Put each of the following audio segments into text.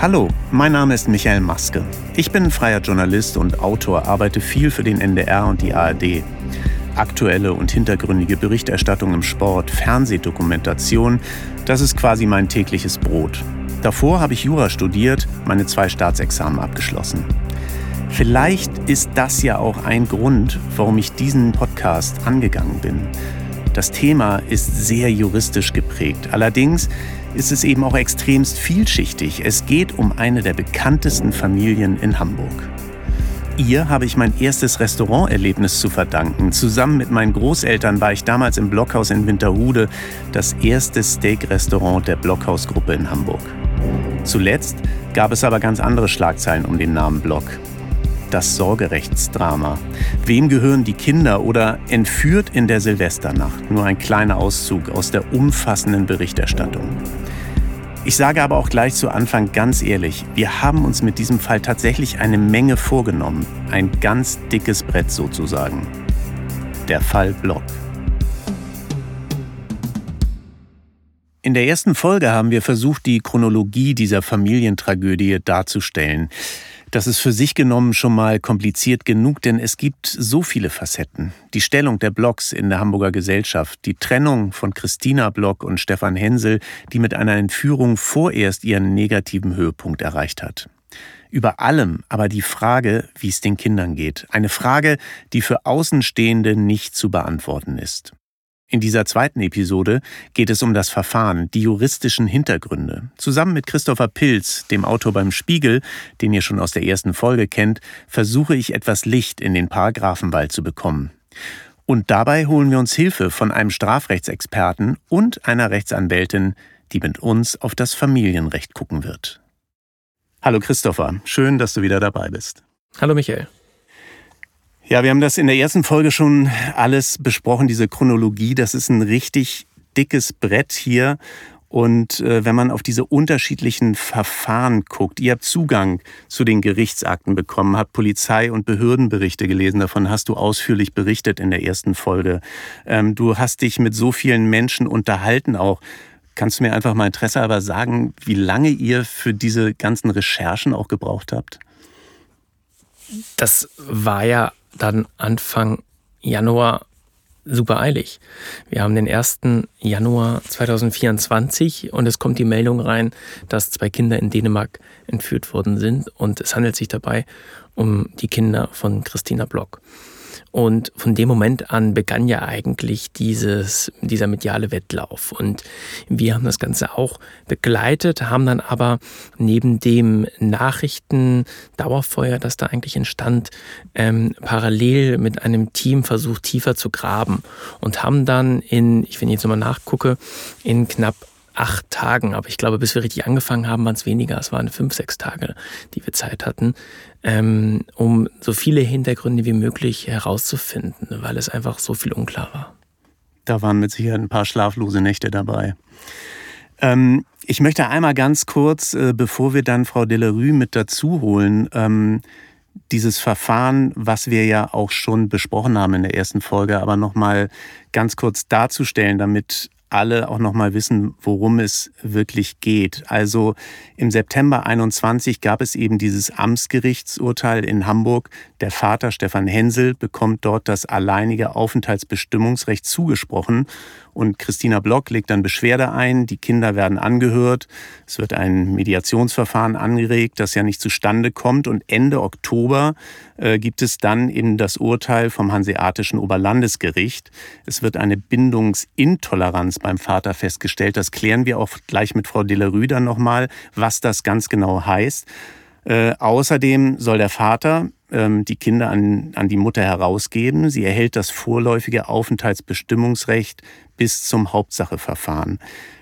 Hallo, mein Name ist Michael Maske. Ich bin freier Journalist und Autor, arbeite viel für den NDR und die ARD. Aktuelle und hintergründige Berichterstattung im Sport, Fernsehdokumentation, das ist quasi mein tägliches Brot. Davor habe ich Jura studiert, meine zwei Staatsexamen abgeschlossen. Vielleicht ist das ja auch ein Grund, warum ich diesen Podcast angegangen bin. Das Thema ist sehr juristisch geprägt. Allerdings ist es eben auch extremst vielschichtig. Es geht um eine der bekanntesten Familien in Hamburg. Ihr habe ich mein erstes Restauranterlebnis zu verdanken. Zusammen mit meinen Großeltern war ich damals im Blockhaus in Winterhude, das erste Steak-Restaurant der Blockhausgruppe in Hamburg. Zuletzt gab es aber ganz andere Schlagzeilen um den Namen Block. Das Sorgerechtsdrama. Wem gehören die Kinder oder entführt in der Silvesternacht? Nur ein kleiner Auszug aus der umfassenden Berichterstattung. Ich sage aber auch gleich zu Anfang ganz ehrlich, wir haben uns mit diesem Fall tatsächlich eine Menge vorgenommen. Ein ganz dickes Brett sozusagen. Der Fall Block. In der ersten Folge haben wir versucht, die Chronologie dieser Familientragödie darzustellen. Das ist für sich genommen schon mal kompliziert genug, denn es gibt so viele Facetten. Die Stellung der Blocks in der Hamburger Gesellschaft, die Trennung von Christina Block und Stefan Hensel, die mit einer Entführung vorerst ihren negativen Höhepunkt erreicht hat. Über allem aber die Frage, wie es den Kindern geht. Eine Frage, die für Außenstehende nicht zu beantworten ist. In dieser zweiten Episode geht es um das Verfahren, die juristischen Hintergründe. Zusammen mit Christopher Pilz, dem Autor beim Spiegel, den ihr schon aus der ersten Folge kennt, versuche ich etwas Licht in den Paragraphenwald zu bekommen. Und dabei holen wir uns Hilfe von einem Strafrechtsexperten und einer Rechtsanwältin, die mit uns auf das Familienrecht gucken wird. Hallo Christopher, schön, dass du wieder dabei bist. Hallo Michael. Ja, wir haben das in der ersten Folge schon alles besprochen, diese Chronologie. Das ist ein richtig dickes Brett hier. Und äh, wenn man auf diese unterschiedlichen Verfahren guckt, ihr habt Zugang zu den Gerichtsakten bekommen, habt Polizei- und Behördenberichte gelesen, davon hast du ausführlich berichtet in der ersten Folge. Ähm, du hast dich mit so vielen Menschen unterhalten auch. Kannst du mir einfach mal Interesse aber sagen, wie lange ihr für diese ganzen Recherchen auch gebraucht habt? Das war ja dann Anfang Januar super eilig. Wir haben den 1. Januar 2024 und es kommt die Meldung rein, dass zwei Kinder in Dänemark entführt worden sind und es handelt sich dabei um die Kinder von Christina Block. Und von dem Moment an begann ja eigentlich dieses, dieser mediale Wettlauf. Und wir haben das Ganze auch begleitet, haben dann aber neben dem Nachrichten-Dauerfeuer, das da eigentlich entstand, ähm, parallel mit einem Team versucht, tiefer zu graben und haben dann in, ich wenn ich jetzt nochmal nachgucke, in knapp acht Tagen, aber ich glaube, bis wir richtig angefangen haben, waren es weniger. Es waren fünf, sechs Tage, die wir Zeit hatten, ähm, um so viele Hintergründe wie möglich herauszufinden, weil es einfach so viel unklar war. Da waren mit Sicherheit ein paar schlaflose Nächte dabei. Ähm, ich möchte einmal ganz kurz, äh, bevor wir dann Frau Delerue mit dazu holen, ähm, dieses Verfahren, was wir ja auch schon besprochen haben in der ersten Folge, aber nochmal ganz kurz darzustellen, damit alle auch noch mal wissen, worum es wirklich geht. Also im September 21 gab es eben dieses Amtsgerichtsurteil in Hamburg. Der Vater Stefan Hensel bekommt dort das alleinige Aufenthaltsbestimmungsrecht zugesprochen und Christina Block legt dann Beschwerde ein. Die Kinder werden angehört. Es wird ein Mediationsverfahren angeregt, das ja nicht zustande kommt. Und Ende Oktober äh, gibt es dann eben das Urteil vom Hanseatischen Oberlandesgericht. Es wird eine Bindungsintoleranz beim Vater festgestellt. Das klären wir auch gleich mit Frau Delerue dann nochmal, was das ganz genau heißt. Äh, außerdem soll der Vater die Kinder an, an die Mutter herausgeben. Sie erhält das vorläufige Aufenthaltsbestimmungsrecht bis zum Hauptsacheverfahren.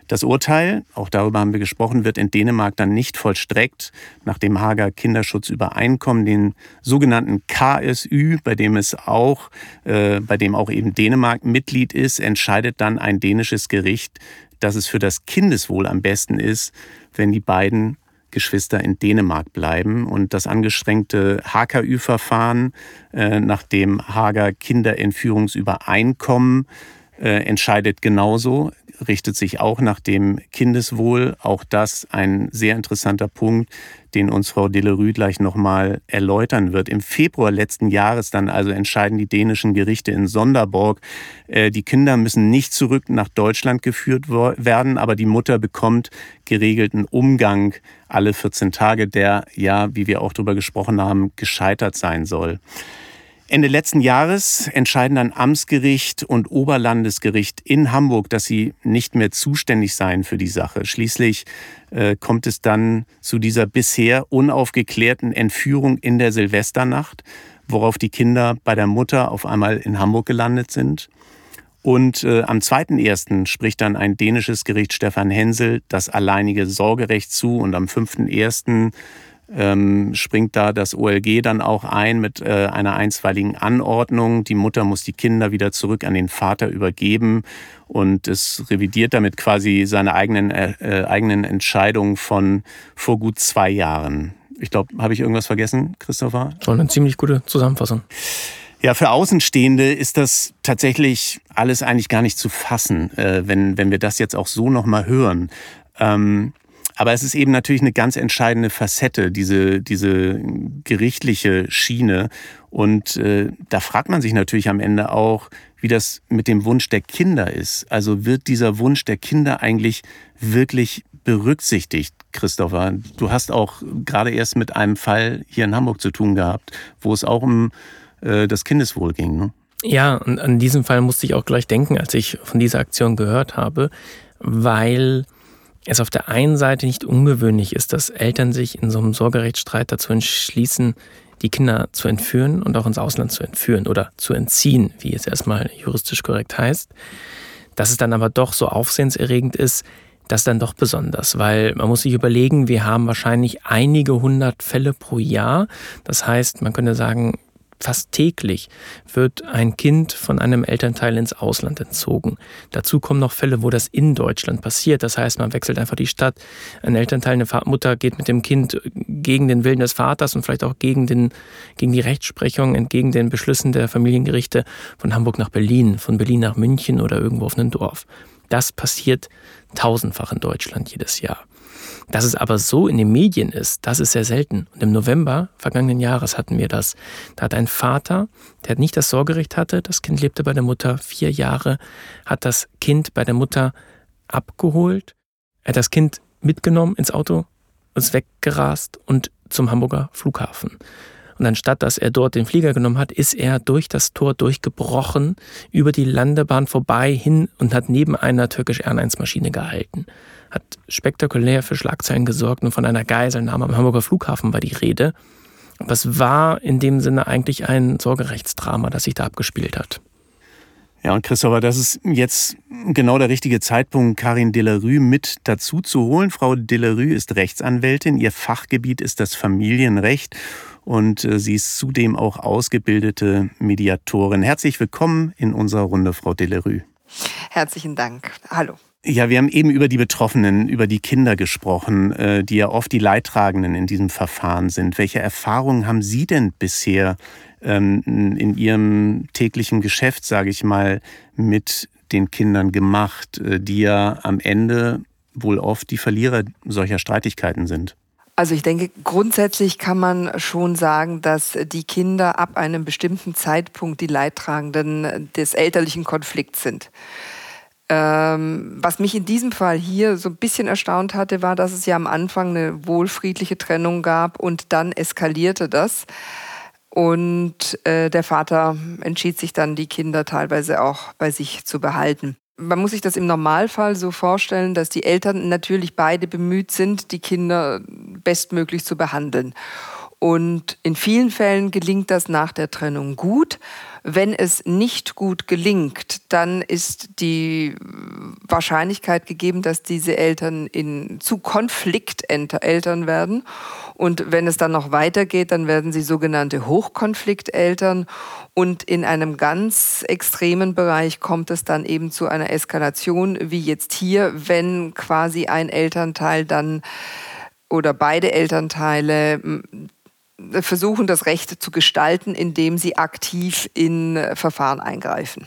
Das Urteil, auch darüber haben wir gesprochen, wird in Dänemark dann nicht vollstreckt. Nach dem Hager Kinderschutzübereinkommen, den sogenannten KSÜ, bei dem es auch, äh, bei dem auch eben Dänemark Mitglied ist, entscheidet dann ein dänisches Gericht, dass es für das Kindeswohl am besten ist, wenn die beiden Geschwister in Dänemark bleiben. Und das angestrengte HKÜ-Verfahren äh, nach dem Hager Kinderentführungsübereinkommen äh, entscheidet genauso. Richtet sich auch nach dem Kindeswohl. Auch das ein sehr interessanter Punkt, den uns Frau Delerue gleich nochmal erläutern wird. Im Februar letzten Jahres dann also entscheiden die dänischen Gerichte in Sonderborg, äh, die Kinder müssen nicht zurück nach Deutschland geführt werden, aber die Mutter bekommt geregelten Umgang alle 14 Tage, der ja, wie wir auch darüber gesprochen haben, gescheitert sein soll. Ende letzten Jahres entscheiden dann Amtsgericht und Oberlandesgericht in Hamburg, dass sie nicht mehr zuständig seien für die Sache. Schließlich äh, kommt es dann zu dieser bisher unaufgeklärten Entführung in der Silvesternacht, worauf die Kinder bei der Mutter auf einmal in Hamburg gelandet sind. Und äh, am 2.1. spricht dann ein dänisches Gericht Stefan Hensel das alleinige Sorgerecht zu und am 5.1 ähm, springt da das OLG dann auch ein mit äh, einer einstweiligen Anordnung. Die Mutter muss die Kinder wieder zurück an den Vater übergeben und es revidiert damit quasi seine eigenen, äh, äh eigenen Entscheidungen von vor gut zwei Jahren. Ich glaube, habe ich irgendwas vergessen, Christopher? Schon eine ziemlich gute Zusammenfassung. Ja, für Außenstehende ist das tatsächlich alles eigentlich gar nicht zu fassen, äh, wenn, wenn wir das jetzt auch so nochmal hören. Ähm, aber es ist eben natürlich eine ganz entscheidende Facette, diese, diese gerichtliche Schiene. Und äh, da fragt man sich natürlich am Ende auch, wie das mit dem Wunsch der Kinder ist. Also wird dieser Wunsch der Kinder eigentlich wirklich berücksichtigt, Christopher? Du hast auch gerade erst mit einem Fall hier in Hamburg zu tun gehabt, wo es auch um äh, das Kindeswohl ging. Ne? Ja, und an diesen Fall musste ich auch gleich denken, als ich von dieser Aktion gehört habe, weil es auf der einen Seite nicht ungewöhnlich ist, dass Eltern sich in so einem Sorgerechtsstreit dazu entschließen, die Kinder zu entführen und auch ins Ausland zu entführen oder zu entziehen, wie es erstmal juristisch korrekt heißt. Dass es dann aber doch so aufsehenserregend ist, das dann doch besonders, weil man muss sich überlegen, wir haben wahrscheinlich einige hundert Fälle pro Jahr. Das heißt, man könnte sagen, Fast täglich wird ein Kind von einem Elternteil ins Ausland entzogen. Dazu kommen noch Fälle, wo das in Deutschland passiert. Das heißt, man wechselt einfach die Stadt. Ein Elternteil, eine Mutter geht mit dem Kind gegen den Willen des Vaters und vielleicht auch gegen, den, gegen die Rechtsprechung, entgegen den Beschlüssen der Familiengerichte von Hamburg nach Berlin, von Berlin nach München oder irgendwo auf einem Dorf. Das passiert tausendfach in Deutschland jedes Jahr. Dass es aber so in den Medien ist, das ist sehr selten. Und im November vergangenen Jahres hatten wir das. Da hat ein Vater, der nicht das Sorgerecht hatte, das Kind lebte bei der Mutter vier Jahre, hat das Kind bei der Mutter abgeholt, hat das Kind mitgenommen ins Auto, ist weggerast und zum Hamburger Flughafen. Und anstatt dass er dort den Flieger genommen hat, ist er durch das Tor durchgebrochen, über die Landebahn vorbei hin und hat neben einer Turkish Airlines Maschine gehalten hat spektakulär für Schlagzeilen gesorgt und von einer Geiselnahme am Hamburger Flughafen war die Rede. Aber es war in dem Sinne eigentlich ein Sorgerechtsdrama, das sich da abgespielt hat. Ja, und Christopher, das ist jetzt genau der richtige Zeitpunkt, Karin Delarue mit dazu zu holen. Frau Delarue ist Rechtsanwältin, ihr Fachgebiet ist das Familienrecht und äh, sie ist zudem auch ausgebildete Mediatorin. Herzlich willkommen in unserer Runde, Frau Delarue. Herzlichen Dank. Hallo. Ja, wir haben eben über die Betroffenen, über die Kinder gesprochen, äh, die ja oft die Leidtragenden in diesem Verfahren sind. Welche Erfahrungen haben Sie denn bisher ähm, in Ihrem täglichen Geschäft, sage ich mal, mit den Kindern gemacht, äh, die ja am Ende wohl oft die Verlierer solcher Streitigkeiten sind? Also ich denke, grundsätzlich kann man schon sagen, dass die Kinder ab einem bestimmten Zeitpunkt die Leidtragenden des elterlichen Konflikts sind. Ähm, was mich in diesem Fall hier so ein bisschen erstaunt hatte, war, dass es ja am Anfang eine wohlfriedliche Trennung gab und dann eskalierte das. Und äh, der Vater entschied sich dann, die Kinder teilweise auch bei sich zu behalten. Man muss sich das im Normalfall so vorstellen, dass die Eltern natürlich beide bemüht sind, die Kinder bestmöglich zu behandeln. Und in vielen Fällen gelingt das nach der Trennung gut. Wenn es nicht gut gelingt, dann ist die Wahrscheinlichkeit gegeben, dass diese Eltern in, zu Konflikteltern werden. Und wenn es dann noch weitergeht, dann werden sie sogenannte Hochkonflikteltern. Und in einem ganz extremen Bereich kommt es dann eben zu einer Eskalation, wie jetzt hier, wenn quasi ein Elternteil dann oder beide Elternteile versuchen, das Recht zu gestalten, indem sie aktiv in äh, Verfahren eingreifen.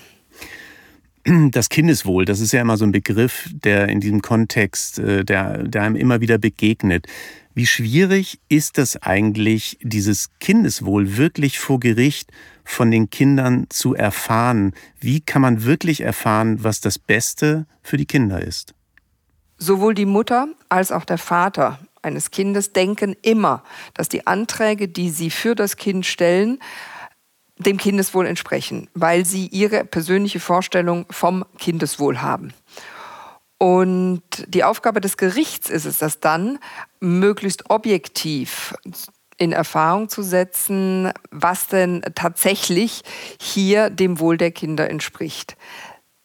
das Kindeswohl, das ist ja immer so ein Begriff, der in diesem Kontext, äh, der, der einem immer wieder begegnet. Wie schwierig ist es eigentlich, dieses Kindeswohl wirklich vor Gericht von den Kindern zu erfahren? Wie kann man wirklich erfahren, was das Beste für die Kinder ist? Sowohl die Mutter als auch der Vater eines Kindes denken immer, dass die Anträge, die sie für das Kind stellen, dem Kindeswohl entsprechen, weil sie ihre persönliche Vorstellung vom Kindeswohl haben. Und die Aufgabe des Gerichts ist es, das dann möglichst objektiv in Erfahrung zu setzen, was denn tatsächlich hier dem Wohl der Kinder entspricht.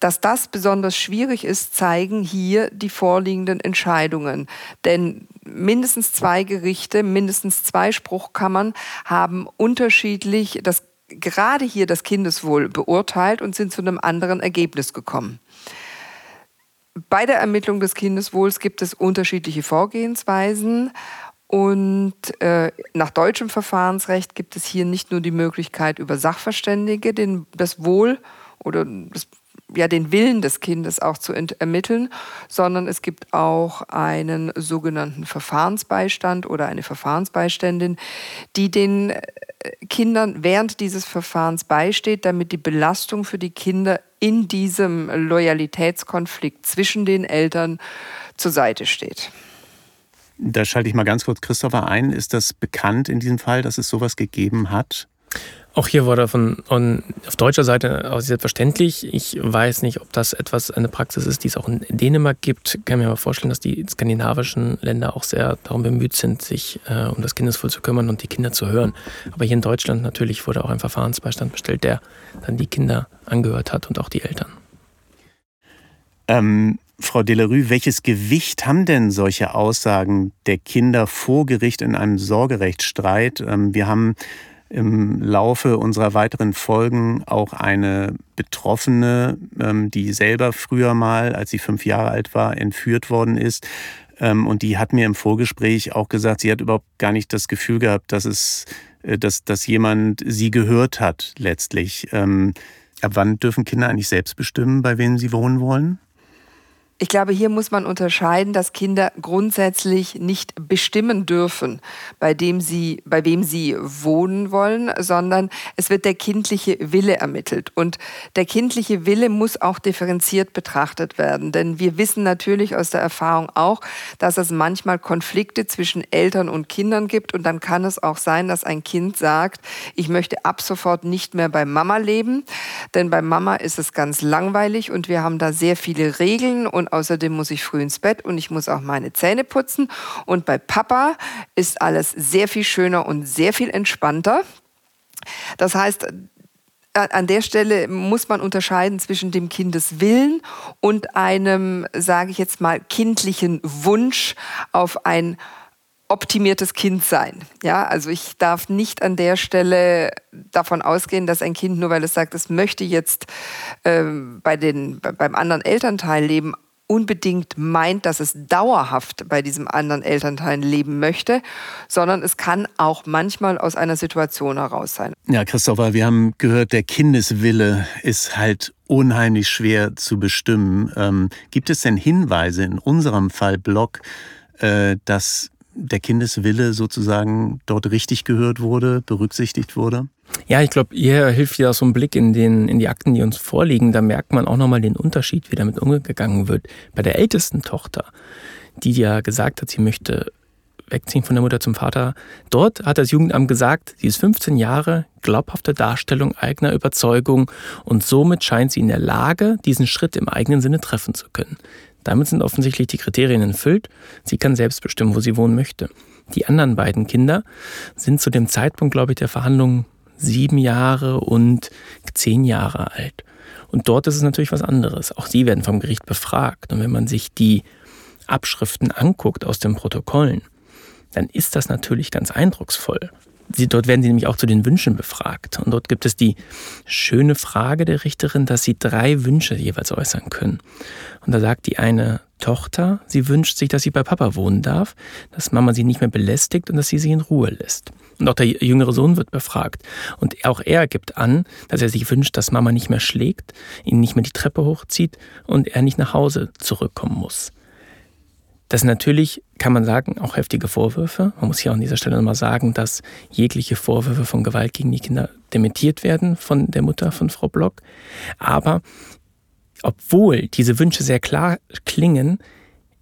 Dass das besonders schwierig ist, zeigen hier die vorliegenden Entscheidungen. Denn mindestens zwei Gerichte, mindestens zwei Spruchkammern haben unterschiedlich das gerade hier das Kindeswohl beurteilt und sind zu einem anderen Ergebnis gekommen. Bei der Ermittlung des Kindeswohls gibt es unterschiedliche Vorgehensweisen. Und äh, nach deutschem Verfahrensrecht gibt es hier nicht nur die Möglichkeit, über Sachverständige den, das Wohl oder das ja, den Willen des Kindes auch zu ermitteln, sondern es gibt auch einen sogenannten Verfahrensbeistand oder eine Verfahrensbeiständin, die den äh, Kindern während dieses Verfahrens beisteht, damit die Belastung für die Kinder in diesem Loyalitätskonflikt zwischen den Eltern zur Seite steht. Da schalte ich mal ganz kurz Christopher ein. Ist das bekannt in diesem Fall, dass es sowas gegeben hat? Auch hier wurde von, von auf deutscher Seite aus selbstverständlich. Ich weiß nicht, ob das etwas eine Praxis ist, die es auch in Dänemark gibt. Ich kann mir aber vorstellen, dass die skandinavischen Länder auch sehr darum bemüht sind, sich äh, um das Kindeswohl zu kümmern und die Kinder zu hören. Aber hier in Deutschland natürlich wurde auch ein Verfahrensbeistand bestellt, der dann die Kinder angehört hat und auch die Eltern. Ähm, Frau Delerue, welches Gewicht haben denn solche Aussagen der Kinder vor Gericht in einem Sorgerechtsstreit? Ähm, wir haben im Laufe unserer weiteren Folgen auch eine Betroffene, ähm, die selber früher mal, als sie fünf Jahre alt war, entführt worden ist. Ähm, und die hat mir im Vorgespräch auch gesagt, sie hat überhaupt gar nicht das Gefühl gehabt, dass es, äh, dass, dass jemand sie gehört hat letztlich. Ähm, ab wann dürfen Kinder eigentlich selbst bestimmen, bei wem sie wohnen wollen? Ich glaube, hier muss man unterscheiden, dass Kinder grundsätzlich nicht bestimmen dürfen, bei dem sie, bei wem sie wohnen wollen, sondern es wird der kindliche Wille ermittelt. Und der kindliche Wille muss auch differenziert betrachtet werden. Denn wir wissen natürlich aus der Erfahrung auch, dass es manchmal Konflikte zwischen Eltern und Kindern gibt. Und dann kann es auch sein, dass ein Kind sagt, ich möchte ab sofort nicht mehr bei Mama leben. Denn bei Mama ist es ganz langweilig und wir haben da sehr viele Regeln und und außerdem muss ich früh ins Bett und ich muss auch meine Zähne putzen. Und bei Papa ist alles sehr viel schöner und sehr viel entspannter. Das heißt, an der Stelle muss man unterscheiden zwischen dem Kindeswillen und einem, sage ich jetzt mal, kindlichen Wunsch auf ein optimiertes Kind sein. Ja, also ich darf nicht an der Stelle davon ausgehen, dass ein Kind nur weil es sagt, es möchte jetzt äh, bei den, beim anderen Elternteil leben, unbedingt meint, dass es dauerhaft bei diesem anderen Elternteil leben möchte, sondern es kann auch manchmal aus einer Situation heraus sein. Ja, Christopher, wir haben gehört, der Kindeswille ist halt unheimlich schwer zu bestimmen. Ähm, gibt es denn Hinweise in unserem Fall Blog, äh, dass der Kindeswille sozusagen dort richtig gehört wurde, berücksichtigt wurde? Ja, ich glaube, hier hilft ja so ein Blick in, den, in die Akten, die uns vorliegen. Da merkt man auch nochmal den Unterschied, wie damit umgegangen wird. Bei der ältesten Tochter, die ja gesagt hat, sie möchte wegziehen von der Mutter zum Vater. Dort hat das Jugendamt gesagt, sie ist 15 Jahre, glaubhafte Darstellung eigener Überzeugung und somit scheint sie in der Lage, diesen Schritt im eigenen Sinne treffen zu können. Damit sind offensichtlich die Kriterien erfüllt. Sie kann selbst bestimmen, wo sie wohnen möchte. Die anderen beiden Kinder sind zu dem Zeitpunkt, glaube ich, der Verhandlungen sieben Jahre und zehn Jahre alt. Und dort ist es natürlich was anderes. Auch sie werden vom Gericht befragt. Und wenn man sich die Abschriften anguckt aus den Protokollen, dann ist das natürlich ganz eindrucksvoll. Sie, dort werden sie nämlich auch zu den Wünschen befragt. Und dort gibt es die schöne Frage der Richterin, dass sie drei Wünsche jeweils äußern können. Und da sagt die eine Tochter, sie wünscht sich, dass sie bei Papa wohnen darf, dass Mama sie nicht mehr belästigt und dass sie sie in Ruhe lässt. Und auch der jüngere Sohn wird befragt. Und auch er gibt an, dass er sich wünscht, dass Mama nicht mehr schlägt, ihn nicht mehr die Treppe hochzieht und er nicht nach Hause zurückkommen muss. Das natürlich, kann man sagen, auch heftige Vorwürfe. Man muss hier auch an dieser Stelle nochmal sagen, dass jegliche Vorwürfe von Gewalt gegen die Kinder dementiert werden von der Mutter von Frau Block. Aber obwohl diese Wünsche sehr klar klingen,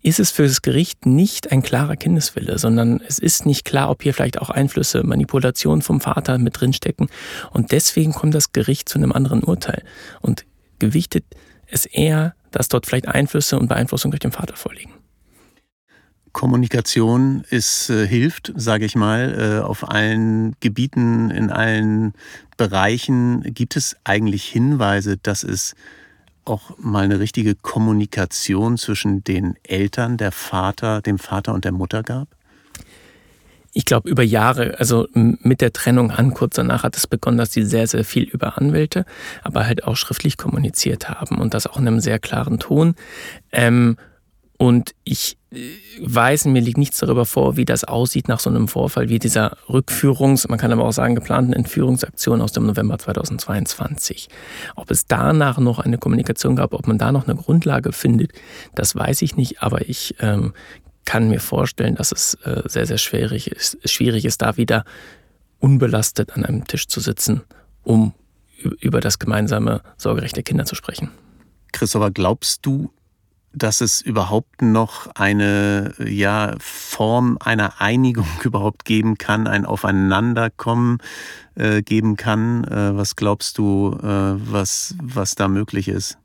ist es für das Gericht nicht ein klarer Kindeswille, sondern es ist nicht klar, ob hier vielleicht auch Einflüsse, Manipulationen vom Vater mit drinstecken. Und deswegen kommt das Gericht zu einem anderen Urteil und gewichtet es eher, dass dort vielleicht Einflüsse und Beeinflussung durch den Vater vorliegen. Kommunikation ist, äh, hilft, sage ich mal, äh, auf allen Gebieten, in allen Bereichen. Gibt es eigentlich Hinweise, dass es auch mal eine richtige Kommunikation zwischen den Eltern, der Vater, dem Vater und der Mutter gab? Ich glaube, über Jahre, also mit der Trennung an, kurz danach hat es begonnen, dass sie sehr, sehr viel über Anwälte, aber halt auch schriftlich kommuniziert haben und das auch in einem sehr klaren Ton. Ähm, und ich weiß, mir liegt nichts darüber vor, wie das aussieht nach so einem Vorfall, wie dieser Rückführungs-, man kann aber auch sagen, geplanten Entführungsaktion aus dem November 2022. Ob es danach noch eine Kommunikation gab, ob man da noch eine Grundlage findet, das weiß ich nicht, aber ich ähm, kann mir vorstellen, dass es äh, sehr, sehr schwierig ist, schwierig ist, da wieder unbelastet an einem Tisch zu sitzen, um über das gemeinsame Sorgerecht der Kinder zu sprechen. Christopher, glaubst du, dass es überhaupt noch eine ja, Form einer Einigung überhaupt geben kann, ein Aufeinanderkommen äh, geben kann. Äh, was glaubst du, äh, was, was da möglich ist?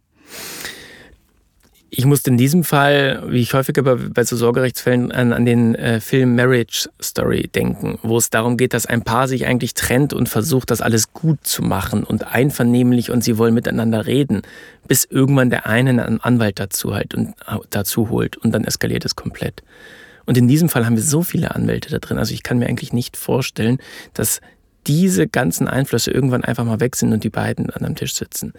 Ich musste in diesem Fall, wie ich häufiger bei, bei so Sorgerechtsfällen, an, an den äh, Film Marriage Story denken, wo es darum geht, dass ein Paar sich eigentlich trennt und versucht, das alles gut zu machen und einvernehmlich und sie wollen miteinander reden, bis irgendwann der eine einen Anwalt dazu halt und dazu holt und dann eskaliert es komplett. Und in diesem Fall haben wir so viele Anwälte da drin. Also ich kann mir eigentlich nicht vorstellen, dass diese ganzen Einflüsse irgendwann einfach mal weg sind und die beiden an einem Tisch sitzen.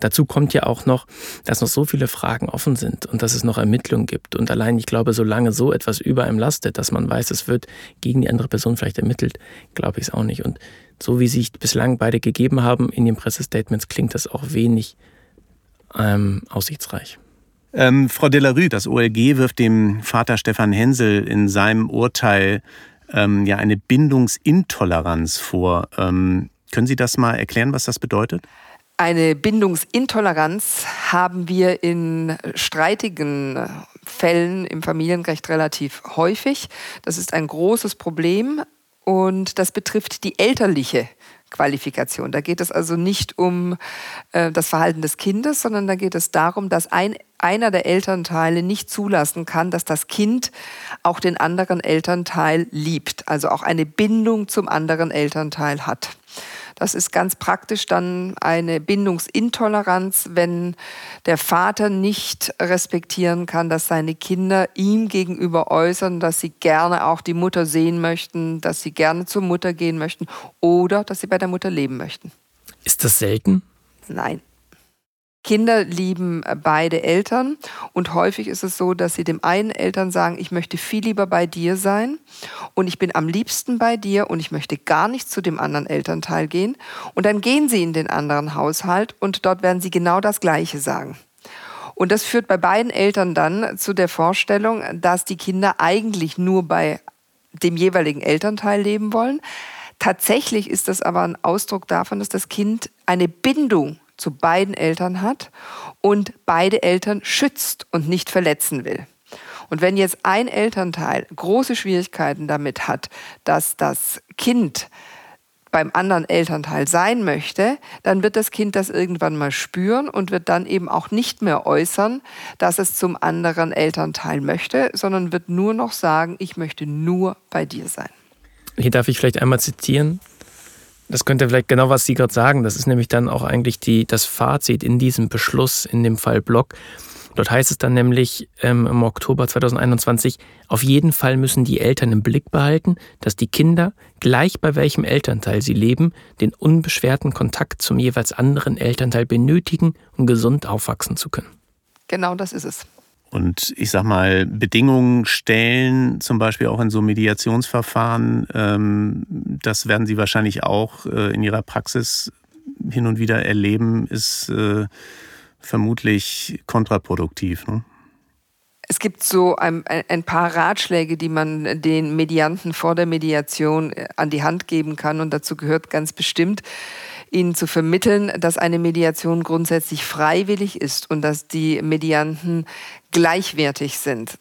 Dazu kommt ja auch noch, dass noch so viele Fragen offen sind und dass es noch Ermittlungen gibt. Und allein, ich glaube, solange so etwas über einem lastet, dass man weiß, es wird gegen die andere Person vielleicht ermittelt, glaube ich es auch nicht. Und so wie sich bislang beide gegeben haben in den Pressestatements, klingt das auch wenig ähm, aussichtsreich. Ähm, Frau Delarue, das OLG wirft dem Vater Stefan Hensel in seinem Urteil ähm, ja eine Bindungsintoleranz vor. Ähm, können Sie das mal erklären, was das bedeutet? Eine Bindungsintoleranz haben wir in streitigen Fällen im Familienrecht relativ häufig. Das ist ein großes Problem und das betrifft die elterliche Qualifikation. Da geht es also nicht um äh, das Verhalten des Kindes, sondern da geht es darum, dass ein, einer der Elternteile nicht zulassen kann, dass das Kind auch den anderen Elternteil liebt, also auch eine Bindung zum anderen Elternteil hat. Das ist ganz praktisch dann eine Bindungsintoleranz, wenn der Vater nicht respektieren kann, dass seine Kinder ihm gegenüber äußern, dass sie gerne auch die Mutter sehen möchten, dass sie gerne zur Mutter gehen möchten oder dass sie bei der Mutter leben möchten. Ist das selten? Nein. Kinder lieben äh, beide Eltern und häufig ist es so, dass sie dem einen Eltern sagen, ich möchte viel lieber bei dir sein und ich bin am liebsten bei dir und ich möchte gar nicht zu dem anderen Elternteil gehen und dann gehen sie in den anderen Haushalt und dort werden sie genau das Gleiche sagen. Und das führt bei beiden Eltern dann zu der Vorstellung, dass die Kinder eigentlich nur bei dem jeweiligen Elternteil leben wollen. Tatsächlich ist das aber ein Ausdruck davon, dass das Kind eine Bindung zu beiden Eltern hat und beide Eltern schützt und nicht verletzen will. Und wenn jetzt ein Elternteil große Schwierigkeiten damit hat, dass das Kind beim anderen Elternteil sein möchte, dann wird das Kind das irgendwann mal spüren und wird dann eben auch nicht mehr äußern, dass es zum anderen Elternteil möchte, sondern wird nur noch sagen, ich möchte nur bei dir sein. Hier darf ich vielleicht einmal zitieren. Das könnte vielleicht genau, was Sie gerade sagen. Das ist nämlich dann auch eigentlich die, das Fazit in diesem Beschluss, in dem Fall Block. Dort heißt es dann nämlich ähm, im Oktober 2021, auf jeden Fall müssen die Eltern im Blick behalten, dass die Kinder, gleich bei welchem Elternteil sie leben, den unbeschwerten Kontakt zum jeweils anderen Elternteil benötigen, um gesund aufwachsen zu können. Genau das ist es. Und ich sag mal, Bedingungen stellen, zum Beispiel auch in so Mediationsverfahren, ähm, das werden Sie wahrscheinlich auch äh, in Ihrer Praxis hin und wieder erleben, ist äh, vermutlich kontraproduktiv. Ne? Es gibt so ein, ein, paar Ratschläge, die man den Medianten vor der Mediation äh, an die Hand geben kann. Und dazu gehört ganz bestimmt, ihnen zu vermitteln, dass eine Mediation grundsätzlich freiwillig ist und dass die Medianten gleichwertig sind.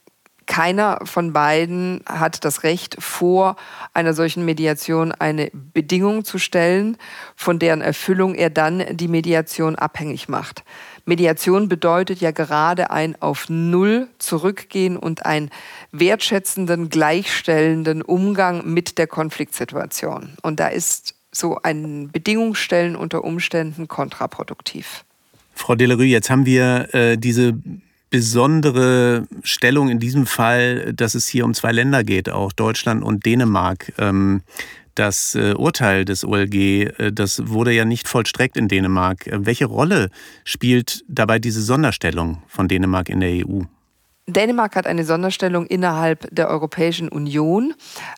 Keiner von beiden hat das Recht, vor einer solchen Mediation eine Bedingung zu stellen, von deren Erfüllung er dann die Mediation abhängig macht. Mediation bedeutet ja gerade ein auf Null zurückgehen und einen wertschätzenden, gleichstellenden Umgang mit der Konfliktsituation. Und da ist so ein Bedingungsstellen unter Umständen kontraproduktiv. Frau Delerue, jetzt haben wir äh, diese besondere Stellung in diesem Fall, dass es hier um zwei Länder geht, auch Deutschland und Dänemark. Ähm, das äh, Urteil des OLG, äh, das wurde ja nicht vollstreckt in Dänemark. Welche Rolle spielt dabei diese Sonderstellung von Dänemark in der EU? Dänemark hat eine Sonderstellung innerhalb der Europäischen Union,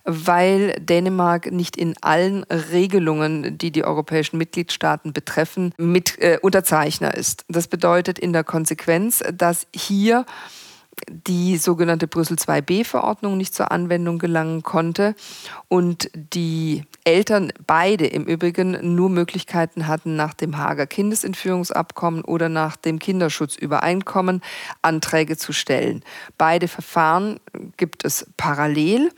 weil Dänemark nicht in allen Regelungen, die die europäischen Mitgliedstaaten betreffen, mit äh, Unterzeichner ist. Das bedeutet in der Konsequenz, dass hier die sogenannte Brüssel 2b-Verordnung nicht zur Anwendung gelangen konnte und die Eltern beide im Übrigen nur Möglichkeiten hatten, nach dem Hager Kindesentführungsabkommen oder nach dem Kinderschutzübereinkommen Anträge zu stellen. Beide Verfahren gibt es parallel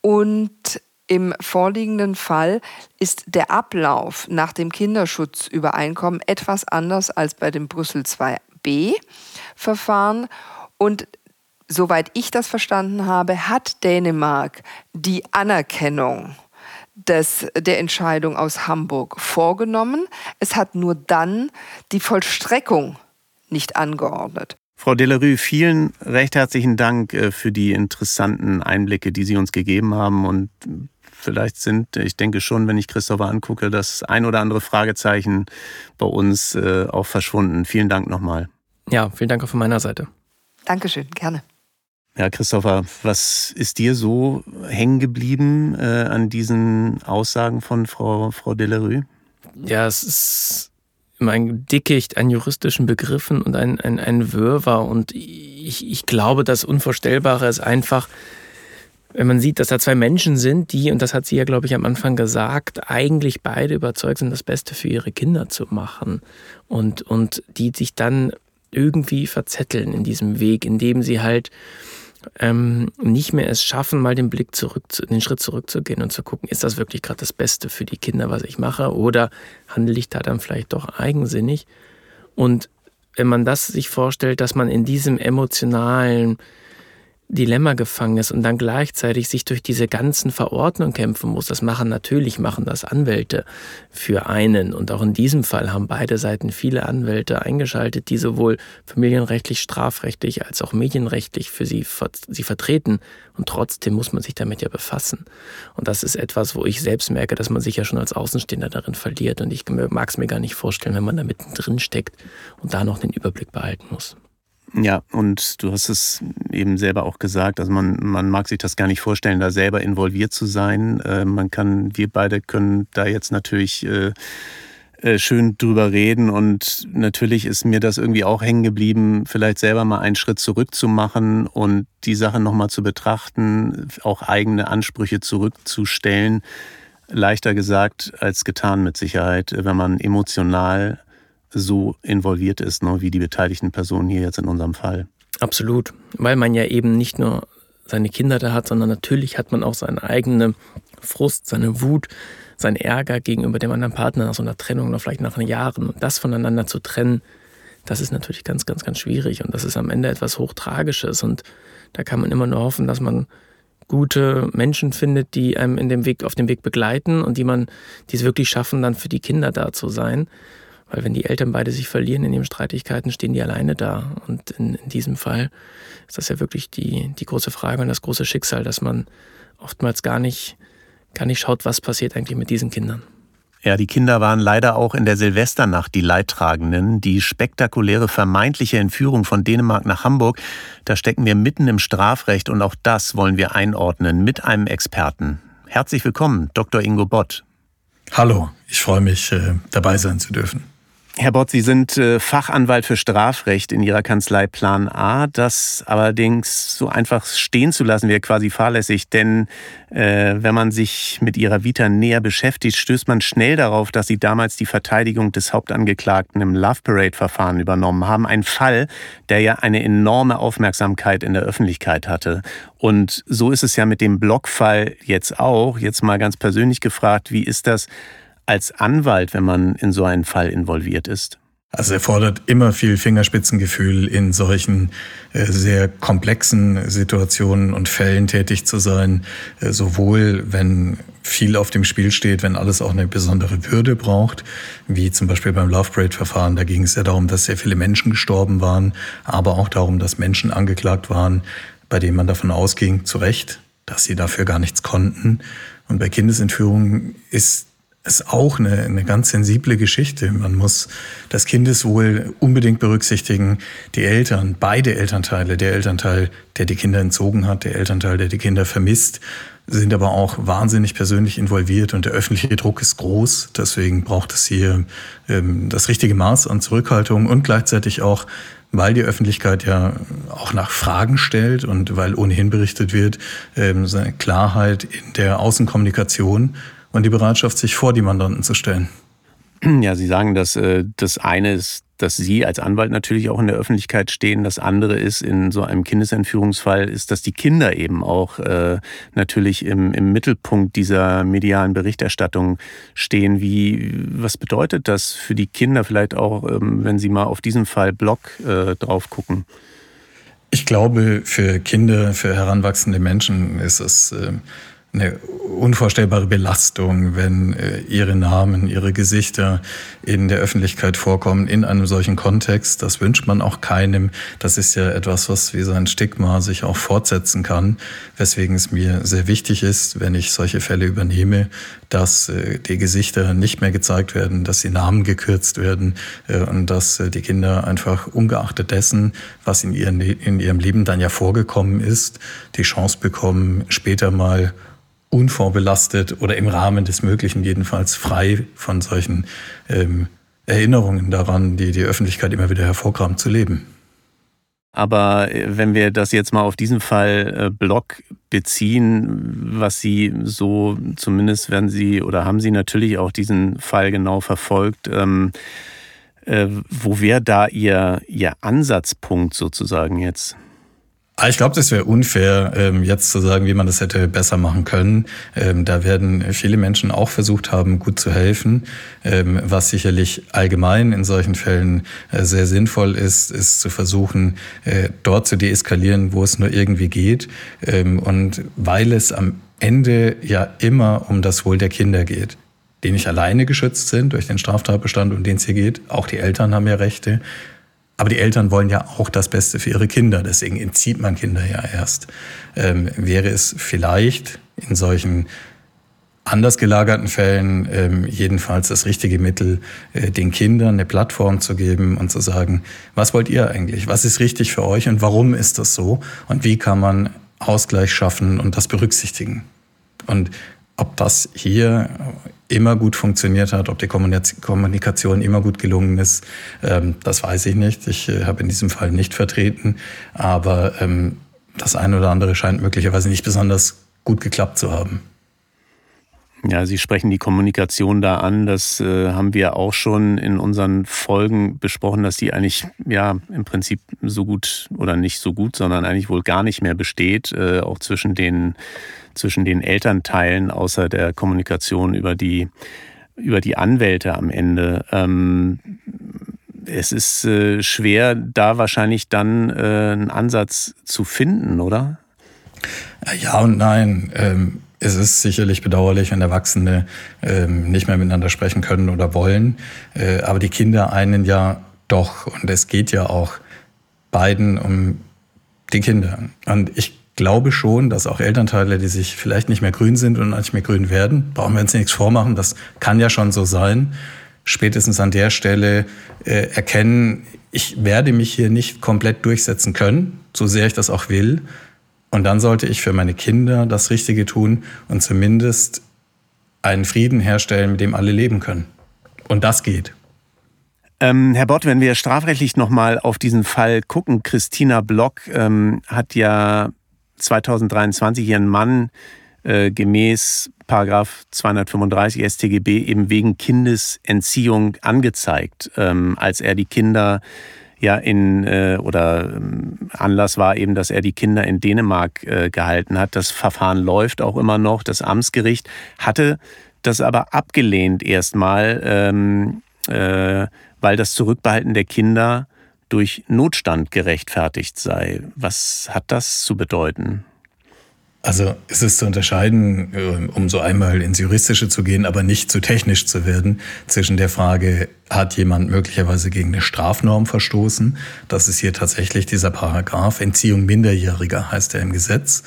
und im vorliegenden Fall ist der Ablauf nach dem Kinderschutzübereinkommen etwas anders als bei dem Brüssel 2b Verfahren und soweit ich das verstanden habe, hat Dänemark die Anerkennung des, der Entscheidung aus Hamburg vorgenommen. Es hat nur dann die Vollstreckung nicht angeordnet. Frau Delarue, vielen recht herzlichen Dank äh, für die interessanten Einblicke, die Sie uns gegeben haben. Und vielleicht sind, ich denke schon, wenn ich Christopher angucke, das ein oder andere Fragezeichen bei uns äh, auch verschwunden. Vielen Dank nochmal. Ja, vielen Dank auch von meiner Seite. Dankeschön, gerne. Ja, Christopher, was ist dir so hängen geblieben äh, an diesen Aussagen von Frau, Frau Delarue? Ja, es ist immer ein Dickicht an juristischen Begriffen und ein, ein, ein Wirrwarr. Und ich, ich glaube, das Unvorstellbare ist einfach, wenn man sieht, dass da zwei Menschen sind, die, und das hat sie ja, glaube ich, am Anfang gesagt, eigentlich beide überzeugt sind, das Beste für ihre Kinder zu machen. Und, und die sich dann irgendwie verzetteln in diesem Weg, indem sie halt ähm, nicht mehr es schaffen, mal den Blick zurück, den Schritt zurückzugehen und zu gucken, ist das wirklich gerade das Beste für die Kinder, was ich mache, oder handle ich da dann vielleicht doch eigensinnig? Und wenn man das sich vorstellt, dass man in diesem emotionalen Dilemma gefangen ist und dann gleichzeitig sich durch diese ganzen Verordnungen kämpfen muss. Das machen natürlich machen das Anwälte für einen und auch in diesem Fall haben beide Seiten viele Anwälte eingeschaltet, die sowohl familienrechtlich, strafrechtlich als auch medienrechtlich für sie, sie vertreten und trotzdem muss man sich damit ja befassen. Und das ist etwas, wo ich selbst merke, dass man sich ja schon als Außenstehender darin verliert und ich mag es mir gar nicht vorstellen, wenn man da mittendrin steckt und da noch den Überblick behalten muss. Ja, und du hast es eben selber auch gesagt, also man, man mag sich das gar nicht vorstellen, da selber involviert zu sein. Äh, man kann, wir beide können da jetzt natürlich äh, äh, schön drüber reden und natürlich ist mir das irgendwie auch hängen geblieben, vielleicht selber mal einen Schritt zurück zu machen und die Sache nochmal zu betrachten, auch eigene Ansprüche zurückzustellen. Leichter gesagt als getan mit Sicherheit, wenn man emotional so involviert ist, ne, wie die beteiligten Personen hier jetzt in unserem Fall. Absolut, weil man ja eben nicht nur seine Kinder da hat, sondern natürlich hat man auch seine eigene Frust, seine Wut, seinen Ärger gegenüber dem anderen Partner nach so einer Trennung oder vielleicht nach Jahren. Und das voneinander zu trennen, das ist natürlich ganz, ganz, ganz schwierig. Und das ist am Ende etwas Hochtragisches. Und da kann man immer nur hoffen, dass man gute Menschen findet, die einem in dem Weg, auf dem Weg begleiten und die man, die es wirklich schaffen, dann für die Kinder da zu sein Weil wenn die Eltern beide sich verlieren in den Streitigkeiten, stehen die alleine da. Und in, in diesem Fall ist das ja wirklich die, die große Frage und das große Schicksal, dass man oftmals gar nicht, gar nicht schaut, was passiert eigentlich mit diesen Kindern. Ja, die Kinder waren leider auch in der Silvesternacht die Leidtragenden. Die spektakuläre vermeintliche Entführung von Dänemark nach Hamburg, da stecken wir mitten im Strafrecht und auch das wollen wir einordnen mit einem Experten. Herzlich willkommen, Dr. Ingo Bott. Hallo, ich freue mich, äh, dabei sein zu dürfen. Herr Bott, Sie sind äh, Fachanwalt für Strafrecht in Ihrer Kanzlei Plan A. Das allerdings so einfach stehen zu lassen, wäre quasi fahrlässig, denn äh, wenn man sich mit Ihrer Vita näher beschäftigt, stößt man schnell darauf, dass Sie damals die Verteidigung des Hauptangeklagten im Love Parade-Verfahren übernommen haben. Ein Fall, der ja eine enorme Aufmerksamkeit in der Öffentlichkeit hatte. Und so ist es ja mit dem Blockfall jetzt auch. Jetzt mal ganz persönlich gefragt, wie ist das? Als Anwalt, wenn man in so einen Fall involviert ist? Also er fordert immer viel Fingerspitzengefühl, in solchen äh, sehr komplexen Situationen und Fällen tätig zu sein, äh, sowohl wenn viel auf dem Spiel steht, wenn alles auch eine besondere Würde braucht, wie zum Beispiel beim Love Parade-Verfahren. Da ging es ja darum, dass sehr viele Menschen gestorben waren, aber auch darum, dass Menschen angeklagt waren, bei denen man davon ausging, zu Recht, dass sie dafür gar nichts konnten. Und bei Kindesentführungen ist ist auch eine, eine ganz sensible Geschichte. Man muss das Kindeswohl unbedingt berücksichtigen. Die Eltern, beide Elternteile, der Elternteil, der die Kinder entzogen hat, der Elternteil, der die Kinder vermisst, sind aber auch wahnsinnig persönlich involviert und der öffentliche Druck ist groß. Deswegen braucht es hier ähm, das richtige Maß an Zurückhaltung und gleichzeitig auch weil die Öffentlichkeit ja auch nach Fragen stellt und weil ohnehin berichtet wird, ähm, Klarheit in der Außenkommunikation und die Bereitschaft, sich vor die Mandanten zu stellen. Ja, Sie sagen, dass äh, das eine ist, dass Sie als Anwalt natürlich auch in der Öffentlichkeit stehen. Das andere ist in so einem Kindesentführungsfall, ist, dass die Kinder eben auch äh, natürlich im, im Mittelpunkt dieser medialen Berichterstattung stehen. Wie, was bedeutet das für die Kinder vielleicht auch, ähm, wenn Sie mal auf diesen Fall Blog äh, drauf gucken? Ich glaube, für Kinder, für heranwachsende Menschen ist es äh, eine unvorstellbare Belastung, wenn äh, ihre Namen, ihre Gesichter in der Öffentlichkeit vorkommen, in einem solchen Kontext. Das wünscht man auch keinem. Das ist ja etwas, was wie so ein Stigma sich auch fortsetzen kann, weswegen es mir sehr wichtig ist, wenn ich solche Fälle übernehme, dass äh, die Gesichter nicht mehr gezeigt werden, dass die Namen gekürzt werden äh, und dass die Kinder einfach ungeachtet dessen, was in, ihren, in ihrem Leben dann ja vorgekommen ist, die Chance bekommen, später mal unvorbelastet oder im Rahmen des Möglichen jedenfalls frei von solchen ähm, Erinnerungen daran, die die Öffentlichkeit immer wieder hervorkramt, zu leben. Aber äh, wenn wir das jetzt mal auf diesen Fall äh, Block beziehen, was Sie so, zumindest werden Sie oder haben Sie natürlich auch diesen Fall genau verfolgt, ähm, äh, wo wäre da Ihr, Ihr Ansatzpunkt sozusagen jetzt? Ah, ich glaube, das wäre unfair, ähm, jetzt zu sagen, wie man das hätte besser machen können. Ähm, da werden viele Menschen auch versucht haben, gut zu helfen. Ähm, was sicherlich allgemein in solchen Fällen äh, sehr sinnvoll ist, ist zu versuchen, äh, dort zu deeskalieren, wo es nur irgendwie geht. Und weil es am Ende ja immer um das Wohl der Kinder geht die nicht alleine geschützt sind durch den Straftatbestand, um den es hier geht. Auch die Eltern haben ja Rechte. Aber die Eltern wollen ja auch das Beste für ihre Kinder, deswegen entzieht man Kinder ja erst. Ähm, wäre es vielleicht in solchen anders gelagerten Fällen ähm, jedenfalls das richtige Mittel, äh, den Kindern eine Plattform zu geben und zu sagen, was wollt ihr eigentlich? Was ist richtig für euch und warum ist das so? Und wie kann man Ausgleich schaffen und das berücksichtigen? Und ob das hier immer gut funktioniert hat, ob die Kommunikation immer gut gelungen ist, ähm, das weiß ich nicht. Ich äh, habe in diesem Fall nicht vertreten, aber ähm, das eine oder andere scheint möglicherweise nicht besonders gut geklappt zu haben. Ja, Sie sprechen die Kommunikation da an. Das äh, haben wir auch schon in unseren Folgen besprochen, dass die eigentlich ja im Prinzip so gut oder nicht so gut, sondern eigentlich wohl gar nicht mehr besteht, äh, auch zwischen den zwischen den Elternteilen, außer der Kommunikation über die, über die Anwälte am Ende. Ähm, es ist äh, schwer, da wahrscheinlich dann äh, einen Ansatz zu finden, oder? Ja und nein. Ähm es ist sicherlich bedauerlich, wenn Erwachsene ähm, nicht mehr miteinander sprechen können oder wollen. Äh, aber die Kinder einen ja doch. Und es geht ja auch beiden um die Kinder. Und ich glaube schon, dass auch Elternteile, die sich vielleicht nicht mehr grün sind und nicht mehr grün werden, brauchen wir uns nichts vormachen, das kann ja schon so sein, spätestens an der Stelle äh, erkennen, ich werde mich hier nicht komplett durchsetzen können, so sehr ich das auch will. Und dann sollte ich für meine Kinder das Richtige tun und zumindest einen Frieden herstellen, mit dem alle leben können. Und das geht. Ähm, Herr Bott, wenn wir strafrechtlich nochmal auf diesen Fall gucken, Christina Block ähm, hat ja 2023 ihren Mann äh, gemäß Paragraph 235 StGB eben wegen Kindesentziehung angezeigt, ähm, als er die Kinder ja in äh, oder ähm, Anlass war eben, dass er die Kinder in Dänemark äh, gehalten hat. Das Verfahren läuft auch immer noch. Das Amtsgericht hatte das aber abgelehnt erstmal, ähm, äh, weil das Zurückbehalten der Kinder durch Notstand gerechtfertigt sei. Was hat das zu bedeuten? Also es ist zu unterscheiden, äh, um so einmal ins Juristische zu gehen, aber nicht zu technisch zu werden, zwischen der Frage, hat jemand möglicherweise gegen eine Strafnorm verstoßen? Das ist hier tatsächlich dieser Paragraph, Entziehung Minderjähriger heißt er im Gesetz.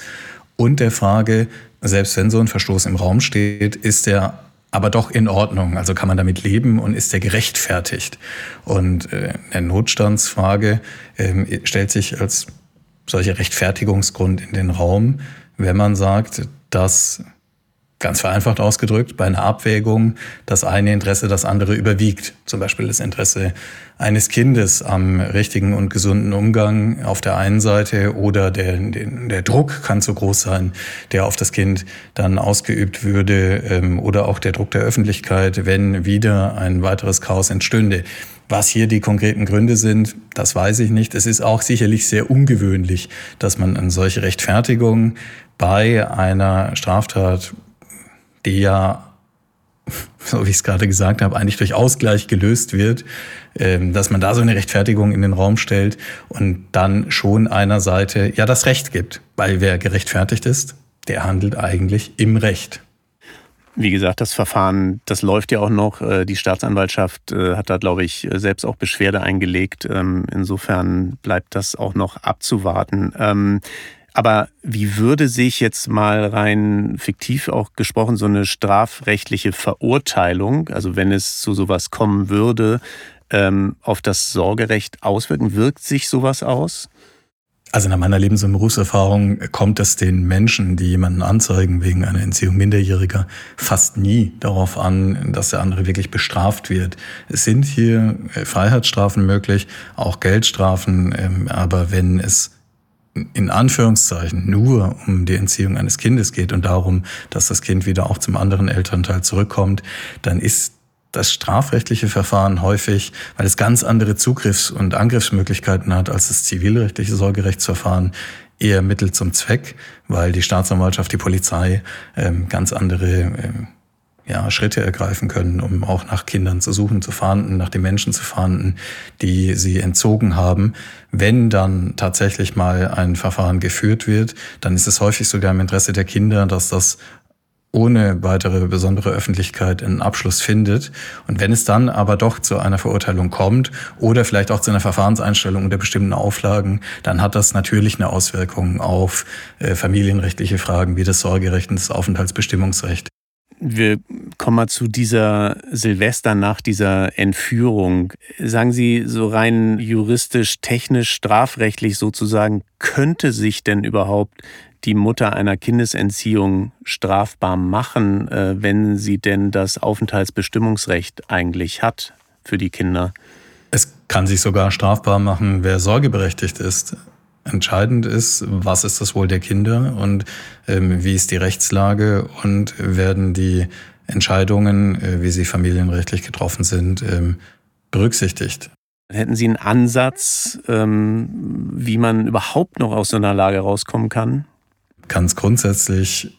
Und der Frage, selbst wenn so ein Verstoß im Raum steht, ist der aber doch in Ordnung. Also kann man damit leben und ist der gerechtfertigt? Und äh, eine Notstandsfrage äh, stellt sich als solcher Rechtfertigungsgrund in den Raum, wenn man sagt, dass ganz vereinfacht ausgedrückt, bei einer Abwägung das eine Interesse das andere überwiegt. Zum Beispiel das Interesse eines Kindes am richtigen und gesunden Umgang auf der einen Seite oder der, der Druck kann zu groß sein, der auf das Kind dann ausgeübt würde ähm, oder auch der Druck der Öffentlichkeit, wenn wieder ein weiteres Chaos entstünde. Was hier die konkreten Gründe sind, das weiß ich nicht. Es ist auch sicherlich sehr ungewöhnlich, dass man eine solche Rechtfertigung bei einer Straftat, die ja, so wie ich es gerade gesagt habe, eigentlich durch Ausgleich gelöst wird, ähm, dass man da so eine Rechtfertigung in den Raum stellt und dann schon einer Seite ja das Recht gibt. Weil wer gerechtfertigt ist, der handelt eigentlich im Recht. Wie gesagt, das Verfahren, das läuft ja auch noch. Äh, die Staatsanwaltschaft äh, hat da, glaube ich, selbst auch Beschwerde eingelegt. Ähm, insofern bleibt das auch noch abzuwarten. Aber wie würde sich jetzt mal rein fiktiv auch gesprochen so eine strafrechtliche Verurteilung, also wenn es zu sowas kommen würde, ähm, auf das Sorgerecht auswirken? Wirkt sich sowas aus? Also nach meiner Lebens- und Berufserfahrung kommt es den Menschen, die jemanden anzeigen wegen einer Entziehung Minderjähriger, fast nie darauf an, dass der andere wirklich bestraft wird. Es sind hier Freiheitsstrafen möglich, auch Geldstrafen, ähm, aber wenn es in Anführungszeichen nur um die Entziehung eines Kindes geht und darum, dass das Kind wieder auch zum anderen Elternteil zurückkommt, dann ist das strafrechtliche Verfahren häufig, weil es ganz andere Zugriffs- und Angriffsmöglichkeiten hat als das zivilrechtliche Sorgerechtsverfahren, eher Mittel zum Zweck, weil die Staatsanwaltschaft, die Polizei ähm, ganz andere ähm, ja, Schritte ergreifen können, um auch nach Kindern zu suchen, zu fahnden, nach den Menschen zu fahnden, die sie entzogen haben. Wenn dann tatsächlich mal ein Verfahren geführt wird, dann ist es häufig sogar im Interesse der Kinder, dass das ohne weitere besondere Öffentlichkeit einen Abschluss findet. Und wenn es dann aber doch zu einer Verurteilung kommt oder vielleicht auch zu einer Verfahrenseinstellung unter bestimmten Auflagen, dann hat das natürlich eine Auswirkung auf äh, familienrechtliche Fragen wie das Sorgerecht und das Aufenthaltsbestimmungsrecht. Wir kommen mal zu dieser Silvester nach dieser Entführung. Sagen Sie so rein juristisch, technisch, strafrechtlich sozusagen, könnte sich denn überhaupt die Mutter einer Kindesentziehung strafbar machen, äh, wenn sie denn das Aufenthaltsbestimmungsrecht eigentlich hat für die Kinder? Es kann sich sogar strafbar machen, wer sorgeberechtigt ist. Entscheidend ist, was ist das Wohl der Kinder und ähm, wie ist die Rechtslage und werden die Entscheidungen, äh, wie sie familienrechtlich getroffen sind, ähm, berücksichtigt. Hätten Sie einen Ansatz, ähm, wie man überhaupt noch aus so einer Lage rauskommen kann? Ganz grundsätzlich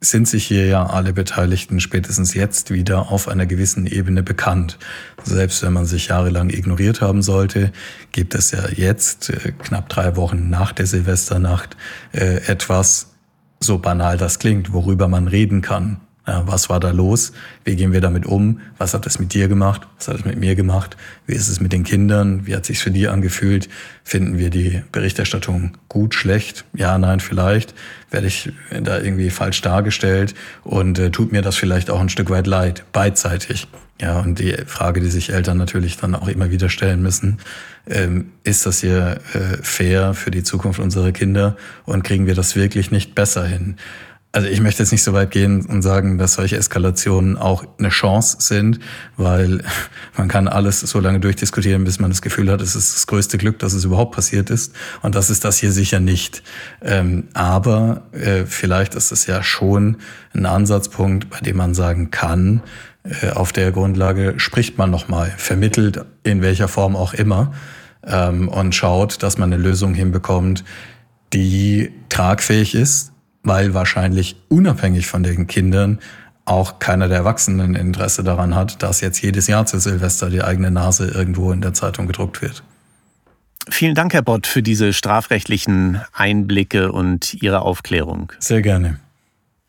sind sich hier ja alle Beteiligten spätestens jetzt wieder auf einer gewissen Ebene bekannt. Selbst wenn man sich jahrelang ignoriert haben sollte, gibt es ja jetzt, äh, knapp drei Wochen nach der Silvesternacht, äh, etwas, so banal das klingt, worüber man reden kann. Ja, was war da los? Wie gehen wir damit um? Was hat es mit dir gemacht? Was hat es mit mir gemacht? Wie ist es mit den Kindern? Wie hat es sich für die angefühlt? Finden wir die Berichterstattung gut, schlecht? Ja, nein, vielleicht. Werde ich da irgendwie falsch dargestellt? Und äh, tut mir das vielleicht auch ein Stück weit leid, beidseitig? Ja, und die Frage, die sich Eltern natürlich dann auch immer wieder stellen müssen, ähm, ist das hier äh, fair für die Zukunft unserer Kinder und kriegen wir das wirklich nicht besser hin? Also ich möchte jetzt nicht so weit gehen und sagen, dass solche Eskalationen auch eine Chance sind, weil man kann alles so lange durchdiskutieren, bis man das Gefühl hat, es ist das größte Glück, dass es überhaupt passiert ist. Und das ist das hier sicher nicht. Ähm, aber äh, vielleicht ist es ja schon ein Ansatzpunkt, bei dem man sagen kann, äh, auf der Grundlage spricht man nochmal, vermittelt in welcher Form auch immer ähm, und schaut, dass man eine Lösung hinbekommt, die tragfähig ist weil wahrscheinlich unabhängig von den Kindern auch keiner der Erwachsenen Interesse daran hat, dass jetzt jedes Jahr zu Silvester die eigene Nase irgendwo in der Zeitung gedruckt wird. Vielen Dank, Herr Bott, für diese strafrechtlichen Einblicke und Ihre Aufklärung. Sehr gerne.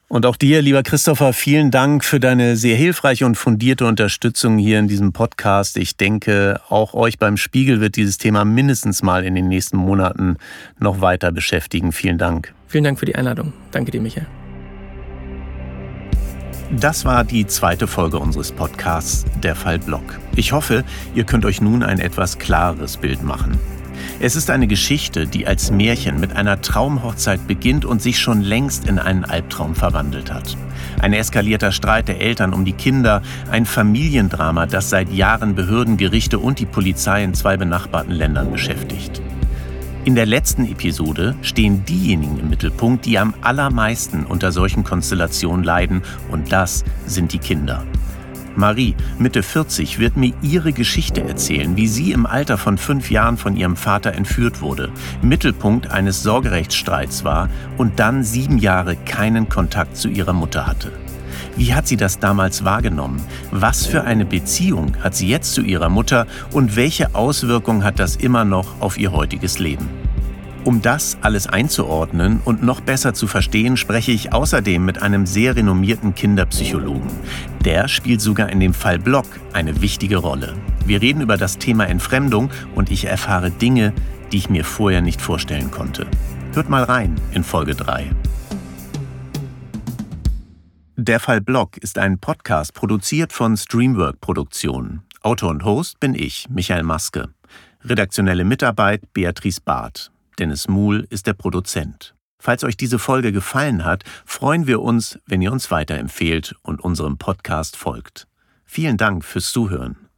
Und auch dir, lieber Christopher, vielen Dank für deine sehr hilfreiche und fundierte Unterstützung hier in diesem Podcast. Ich denke, auch euch beim Spiegel wird dieses Thema mindestens mal in den nächsten Monaten noch weiter beschäftigen. Vielen Dank. Vielen Dank für die Einladung. Danke dir, Michael. Das war die zweite Folge unseres Podcasts Der Fall Block. Ich hoffe, ihr könnt euch nun ein etwas klareres Bild machen. Es ist eine Geschichte, die als Märchen mit einer Traumhochzeit beginnt und sich schon längst in einen Albtraum verwandelt hat. Ein eskalierter Streit der Eltern um die Kinder, ein Familiendrama, das seit Jahren Behörden, Gerichte und die Polizei in zwei benachbarten Ländern beschäftigt. In der letzten Episode stehen diejenigen im Mittelpunkt, die am allermeisten unter solchen Konstellationen leiden, und das sind die Kinder. Marie, Mitte 40, wird mir ihre Geschichte erzählen, wie sie im Alter von fünf Jahren von ihrem Vater entführt wurde, Mittelpunkt eines Sorgerechtsstreits war und dann sieben Jahre keinen Kontakt zu ihrer Mutter hatte. Wie hat sie das damals wahrgenommen? Was für eine Beziehung hat sie jetzt zu ihrer Mutter und welche Auswirkungen hat das immer noch auf ihr heutiges Leben? Um das alles einzuordnen und noch besser zu verstehen, spreche ich außerdem mit einem sehr renommierten Kinderpsychologen. Der spielt sogar in dem Fall Block eine wichtige Rolle. Wir reden über das Thema Entfremdung und ich erfahre Dinge, die ich mir vorher nicht vorstellen konnte. Hört mal rein in Folge 3. Der Fall Block ist ein Podcast produziert von Streamwork Produktionen. Autor und Host bin ich, Michael Maske. Redaktionelle Mitarbeit Beatrice Barth. Dennis Muhl ist der Produzent. Falls euch diese Folge gefallen hat, freuen wir uns, wenn ihr uns weiterempfehlt und unserem Podcast folgt. Vielen Dank fürs Zuhören.